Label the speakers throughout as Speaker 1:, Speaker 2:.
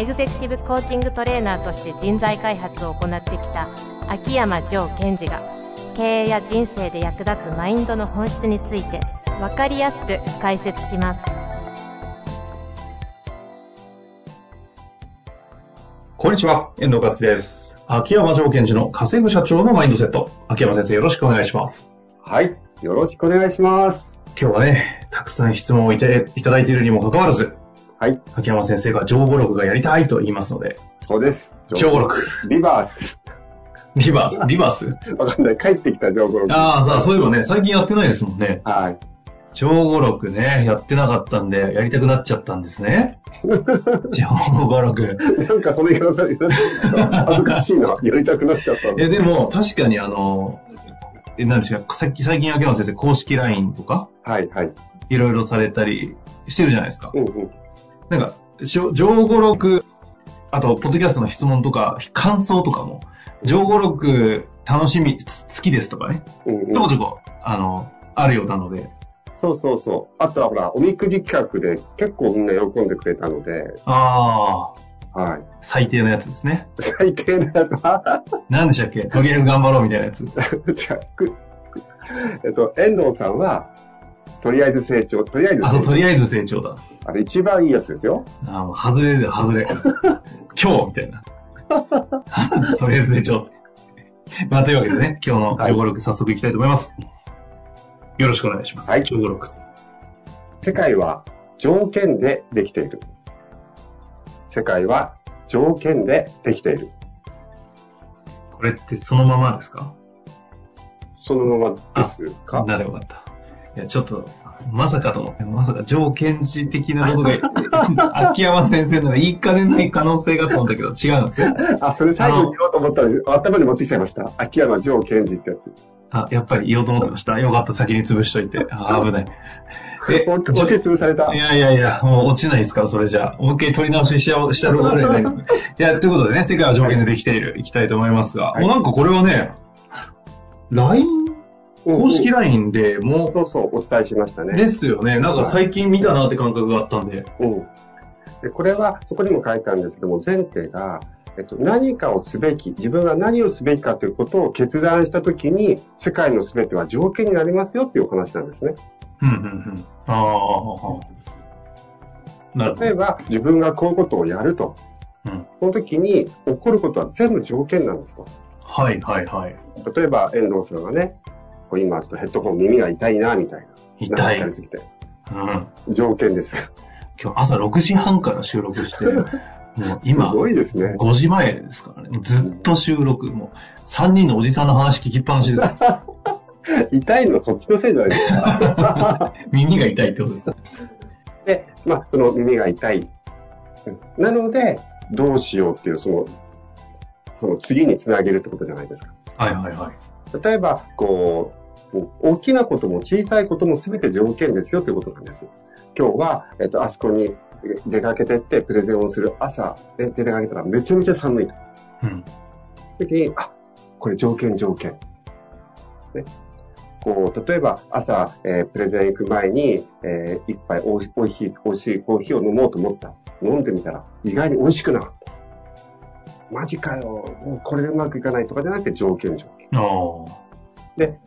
Speaker 1: エグゼクティブコーチングトレーナーとして人材開発を行ってきた秋山城賢治が経営や人生で役立つマインドの本質について分かりやすく解説します
Speaker 2: こんにちは、遠藤和樹です。秋山条件時の稼ぐ社長のマインドセット。秋山先生よろしくお願いします。
Speaker 3: はい。よろしくお願いします。
Speaker 2: 今日はね、たくさん質問をいただいているにもかかわらず、
Speaker 3: はい。
Speaker 2: 秋山先生が情報録がやりたいと言いますので、
Speaker 3: そうです。
Speaker 2: 情報録、
Speaker 3: リバース。
Speaker 2: リバース、リバース？
Speaker 3: わかんない。帰ってきた情報録。
Speaker 2: ああ、さあ、そういえばね、最近やってないですもんね。
Speaker 3: はい。
Speaker 2: 情報録ね、やってなかったんで、やりたくなっちゃったんですね。情報録。
Speaker 3: なんかその言さ恥ずかしいな。やりたくなっちゃった
Speaker 2: え、でも、確かにあの、え、何ですか、さっき最近秋山先生、公式 LINE とか、
Speaker 3: はい、はい。
Speaker 2: いろいろされたりしてるじゃないですか。
Speaker 3: うんうん。
Speaker 2: なんか、しょ情報録、あと、ポッドキャストの質問とか、感想とかも、情報録楽しみ、つ好きですとかね、
Speaker 3: うんうん
Speaker 2: ちょこちょこ、あの、あるようなので、
Speaker 3: そうそうそう。あとはほら、おみくじ企画で結構みんな喜んでくれたので、
Speaker 2: ああ、
Speaker 3: はい。
Speaker 2: 最低のやつですね。
Speaker 3: 最低なやつは、
Speaker 2: 何でしたっけ？とりあえず頑張ろうみたいなやつ。
Speaker 3: じゃあえっと、遠藤さんは、とりあえず成長、とりあえず
Speaker 2: あ、そう、
Speaker 3: 成長。
Speaker 2: とりあえず成長だ。
Speaker 3: あれ一番いいやつですよ。
Speaker 2: あもう外れだよ、外れ。今日みたいな。とりあえず成長。まあ、というわけでね、今日の情報録早速いきたいと思います。よろしくお願いします。
Speaker 3: はい
Speaker 2: 情報録。
Speaker 3: 世界は条件でできている。世界は条件でできている。
Speaker 2: これってそのままですか？
Speaker 3: そのままですか？
Speaker 2: ならよかった。いや、ちょっと、まさかと思って、まさか条件時的なことで、秋山先生なら言いかねない可能性があったんだけど、違うんですね。
Speaker 3: あ、それ最後に言おうと思ったら頭に持ってきちゃいました。秋山城賢治ってやつ。
Speaker 2: あ、やっぱり言おうと思ってました。よかった、先に潰しといて。あ、危ない。え、
Speaker 3: お落ち潰された
Speaker 2: い。やいやいや、もう落ちないですから、それじゃあ。もう一回取り直ししちゃおしたらぐらいね。いや、ということでね、世界は条件でできている、いきたいと思いますが、
Speaker 3: はい
Speaker 2: もうなんかこれはね、LINE? 公式
Speaker 3: うん
Speaker 2: LINE でも
Speaker 3: そうそう、お伝えしました
Speaker 2: う、
Speaker 3: ね。
Speaker 2: ですよね。なんか最近見たなって感覚があったんで。
Speaker 3: うん。で、これは、そこにも書いたんですけども、前提が、えっと、何かをすべき、自分が何をすべきかということを決断したときに、世界のすべては条件になりますよっていうお話なんですね。
Speaker 2: うん、うん、うん。ああ、なるほど。
Speaker 3: 例えば、自分がこういうことをやると。
Speaker 2: うん
Speaker 3: その時に起こることは全部条件なんですと。
Speaker 2: はい、はい、はい。
Speaker 3: 例えば、遠藤さんがね、今ちょっとヘッドホン耳が痛いな、みたいな。
Speaker 2: 痛い。うん。
Speaker 3: なんかすぎて。条件です。
Speaker 2: 今日朝6時半から収録して、もう今
Speaker 3: す、ごいですね。
Speaker 2: 5時前ですからね。ずっと収録。もう、3人のおじさんの話聞きっぱなしです。
Speaker 3: 痛いのはそっちのせいじゃないですか。
Speaker 2: 耳が痛いってことですね。
Speaker 3: で、まあ、その耳が痛い。うんなので、どうしようっていう、その、その次につなげるってことじゃないですか。
Speaker 2: はいはいはい。
Speaker 3: 例えば、こう、大きなことも小さいことも全て条件ですよということなんです。今日は、えっと、あそこに出かけてってプレゼンをする朝で出かけたらめちゃめちゃ寒いと。
Speaker 2: うん。
Speaker 3: 時に、あ、これ条件条件。ね。こう、例えば朝、えープレゼン行く前に、えー一杯おいしい、美味しいコーヒーを飲もうと思った。飲んでみたら意外に美味しくなかった。マジかよ。もうこれでうまくいかないとかじゃなくて条件条件。
Speaker 2: ああ。
Speaker 3: で、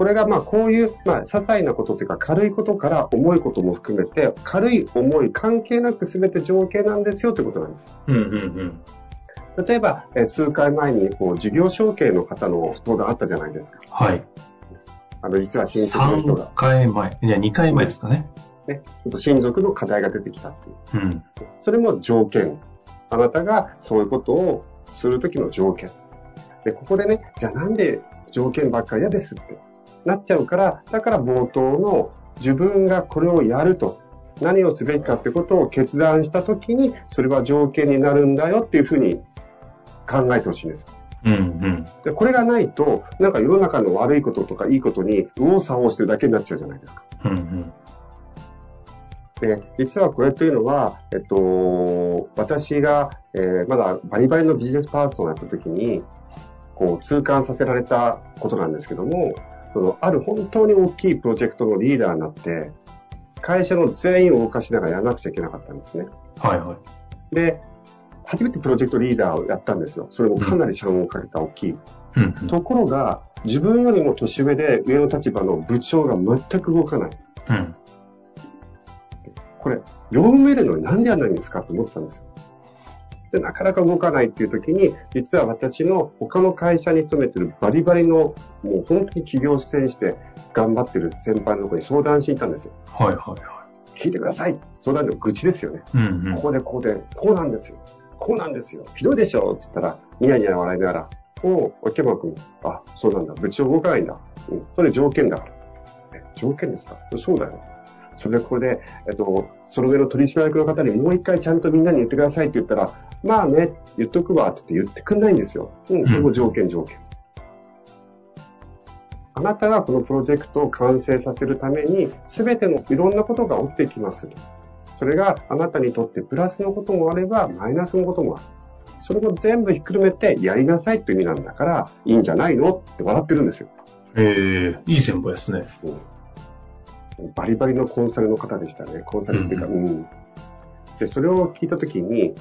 Speaker 3: これがまあこういう、まあ、些細なことというか軽いことから重いことも含めて、軽い重い関係なく全て条件なんですよということなんです。
Speaker 2: うんうんうん。
Speaker 3: 例えば、えー数回前にこう事業承継の方の相談あったじゃないですか。
Speaker 2: はい。
Speaker 3: あの、実は親族の人
Speaker 2: 3
Speaker 3: が、
Speaker 2: 回前。じゃあ2回前ですかね。
Speaker 3: ね、ちょっと親族の課題が出てきたっていう。
Speaker 2: うん。
Speaker 3: それも条件。あなたがそういうことをするときの条件。で、ここでね、じゃあなんで条件ばっかり嫌ですってなっちゃうから、だから冒頭の自分がこれをやると、何をすべきかってことを決断したときに、それは条件になるんだよっていうふうに考えてほしいんです。
Speaker 2: うんうん。
Speaker 3: で、これがないと、なんか世の中の悪いこととかいいことに右往左往してるだけになっちゃうじゃないですか。
Speaker 2: うんうん。
Speaker 3: で、実はこれというのは、えっと、私が、えーまだバリバリのビジネスパーソンをやった時に、こう、痛感させられたことなんですけども、その、ある本当に大きいプロジェクトのリーダーになって、会社の全員を動かしながらやらなくちゃいけなかったんですね。
Speaker 2: はいはい。
Speaker 3: で、初めてプロジェクトリーダーをやったんですよ。それもかなり社運をかけた大きい。
Speaker 2: うんうん。
Speaker 3: ところが、自分よりも年上で上の立場の部長が全く動かない。
Speaker 2: うん。
Speaker 3: これ、業務命令のになんでやらないんですかと思ったんですよ。で、なかなか動かないっていう時に、実は私の他の会社に勤めてるバリバリの、もう本当に企業戦して頑張ってる先輩のところに相談していたんですよ。
Speaker 2: はいはいは
Speaker 3: 聞いてください。相談の愚痴ですよね。
Speaker 2: い。うんうん。
Speaker 3: ここでこうで、こうなんですよ。こうなんですよ。ひどいでしょ？って言ったら、ニヤニヤ笑いながら、おう、秋山君、あ、そうなんだ。部長動かないんだ。うん、それ条件だから。え、条件ですか？そうだよ。それでこれで、えっと、その上の取締役の方にもう一回ちゃんとみんなに言ってくださいって言ったら、まあね、言っとくわって言ってくんないんですよ。うん、それも条件条件。あなたがこのプロジェクトを完成させるために、すべてのいろんなことが起きてきます。それがあなたにとってプラスのこともあれば、マイナスのこともある。それも全部ひっくるめてやりなさいという意味なんだから、いいんじゃないのって笑ってるんですよ。
Speaker 2: ええいい先輩ですね。
Speaker 3: うん、バリバリのコンサルの方でしたね。コンサルっていうか、うん。で、それを聞いたときに、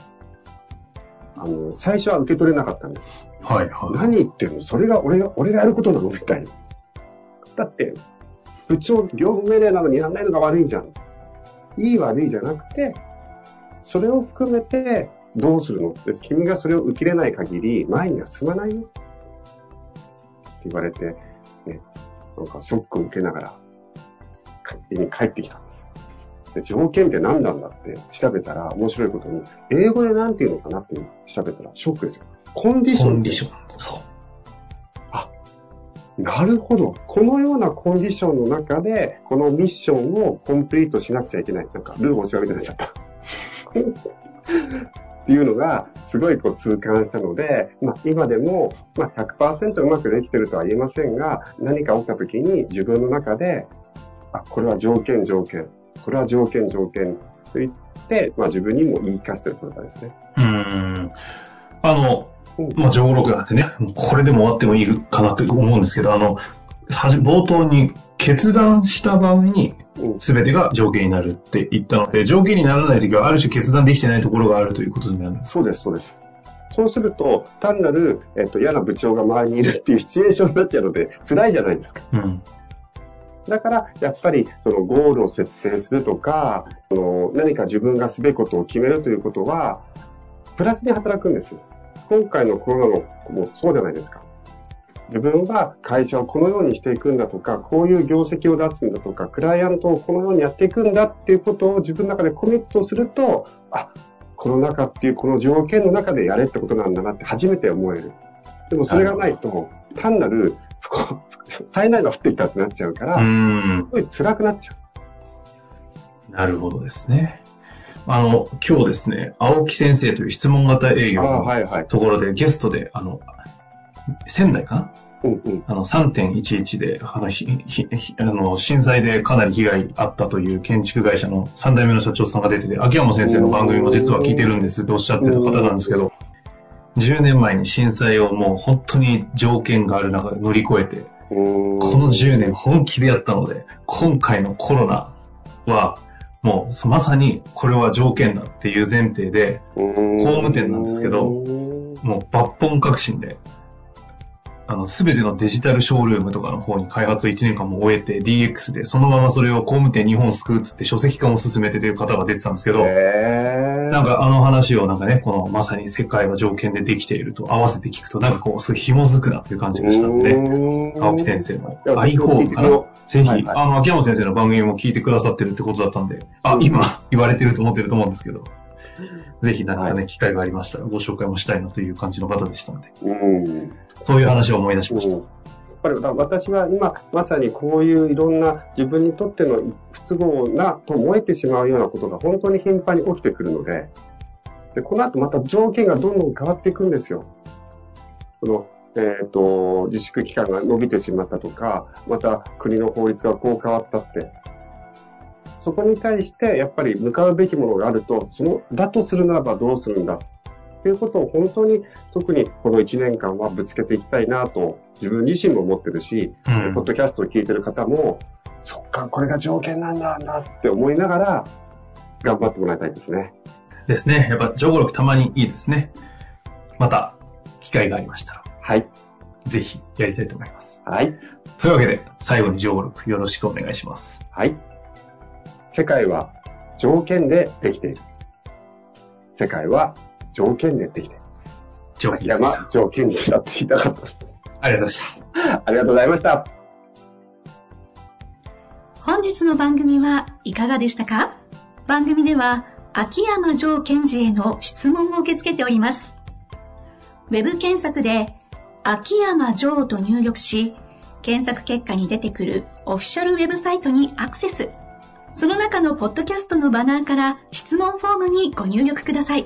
Speaker 3: あの、最初は受け取れなかったんです。
Speaker 2: はいはい。
Speaker 3: 何言ってるの？それが俺が、俺がやることなの？みたいな。だって、部長、業務命令なのにやらないのが悪いじゃん。いい悪いじゃなくて、それを含めてどうするの？って、君がそれを受け入れない限り前には進まないよ。って言われて、ね、なんかショックを受けながら、家に帰ってきた条件って何なんだって調べたら面白いことに、英語で何て言うのかなって調べたらショックですよ。コンディション
Speaker 2: コンディションなんですか。
Speaker 3: なるほど。このようなコンディションの中で、このミッションをコンプリートしなくちゃいけない。なんか、ルールを調べてなっちゃった。っていうのが、すごいこう痛感したので、まあ、今でも、まあ、100%うまくできてるとは言えませんが、何か起きた時に自分の中で、あ、これは条件条件、これは条件条件と言って、まあ、自分にも言い聞かせてることですね。
Speaker 2: うーん。あの、
Speaker 3: うん
Speaker 2: まあ、上録なんてね、これでも終わってもいいかなと思うんですけど、あの、冒頭に決断した場合に
Speaker 3: うん
Speaker 2: 全てが条件になるって言ったので、条件にならないときはある種決断できてないところがあるということになる。
Speaker 3: そうです、そうです。そうすると、単なる、えっと、嫌な部長が周りにいるっていうシチュエーションになっちゃうので、辛いじゃないですか。
Speaker 2: うん。
Speaker 3: だから、やっぱり、そのゴールを設定するとか、その何か自分がすべきことを決めるということは、プラスに働くんです。今回のコロナのもそうじゃないですか。自分は会社をこのようにしていくんだとか、こういう業績を出すんだとか、クライアントをこのようにやっていくんだっていうことを自分の中でコミットすると、あ、コロナ禍っていうこの条件の中でやれってことなんだなって初めて思える。でもそれがないと、単なる不幸、災難が降ってきたってなっちゃうから。すごい辛くなっちゃ
Speaker 2: なるほどですね。あの、今日ですね、青木先生という質問型営
Speaker 3: う。
Speaker 2: 業の
Speaker 3: はいはい。
Speaker 2: ところでゲストで、あの、仙台かな？
Speaker 3: うんうん。
Speaker 2: あの、3.11で、あの、ひ、ひ、ひあの、震災でかなり被害あったという建築会社の3代目の社長さんが出てて、秋山先生の番組も実は聞いてるんですっておっしゃってる方なんですけど、10年前に震災をもう本当に条件がある中で乗り越えて、この10年本気でやったので、今回のコロナは、もうまさにこれは条件だっていう前提で、
Speaker 3: 工
Speaker 2: 工務店なんですけどもう抜本革新で、あの、すべてのデジタルショールームとかの方に開発を1年間も終えて DX で、そのままそれを工務店日本救うっつって書籍化も進めてという方が出てたんですけど、
Speaker 3: へ
Speaker 2: なんかあの話をなんかね、このまさに世界は条件でできていると合わせて聞くと、なんかこう、すごい紐づくなという感じがしたので、青木先生の
Speaker 3: いや
Speaker 2: iPhone かな。ぜひ、
Speaker 3: はいはい。
Speaker 2: あの、秋山先生の番組も聞いてくださってるってことだったんで、あ、今言われてると思ってると思うんですけど、ぜひなんかね、
Speaker 3: は
Speaker 2: 機会がありましたらご紹介もしたいなという感じの方でしたので、
Speaker 3: うん。
Speaker 2: そういう話を思い出しました。
Speaker 3: っぱり私は今まさにこういういろんな自分にとっての不都合なと思えてしまうようなことが本当に頻繁に起きてくるので、でこの後また条件がどんどん変わっていくんですよ。その、えっ、と、自粛期間が伸びてしまったとか、また国の法律がこう変わったって、そこに対してやっぱり向かうべきものがあると、その、だとするならばどうするんだっていうことを本当に特にこの1年間はぶつけていきたいなと自分自身も思ってるし、うん、ポッドキャストを聞いてる方も、そっか、これが条件なんだなって思いながら頑張ってもらいたいですね。
Speaker 2: ですね。やっぱ、情報力たまにいいですね。また、機会がありましたら。
Speaker 3: はい。
Speaker 2: ぜひ、やりたいと思います。
Speaker 3: はい。
Speaker 2: というわけで、最後に情報力よろしくお願いします。
Speaker 3: はい。世界は条件でできている。世界は条件でできて。
Speaker 2: 条件で
Speaker 3: した。条件でしたって言いたかった。
Speaker 2: ありがとうございまし
Speaker 3: た。ありがとうございました。
Speaker 4: 本日の番組はいかがでしたか？番組では秋山城賢治への質問を受け付けております。ウェブ検索で秋山城と入力し、検索結果に出てくるオフィシャルウェブサイトにアクセス。その中のポッドキャストのバナーから質問フォームにご入力ください。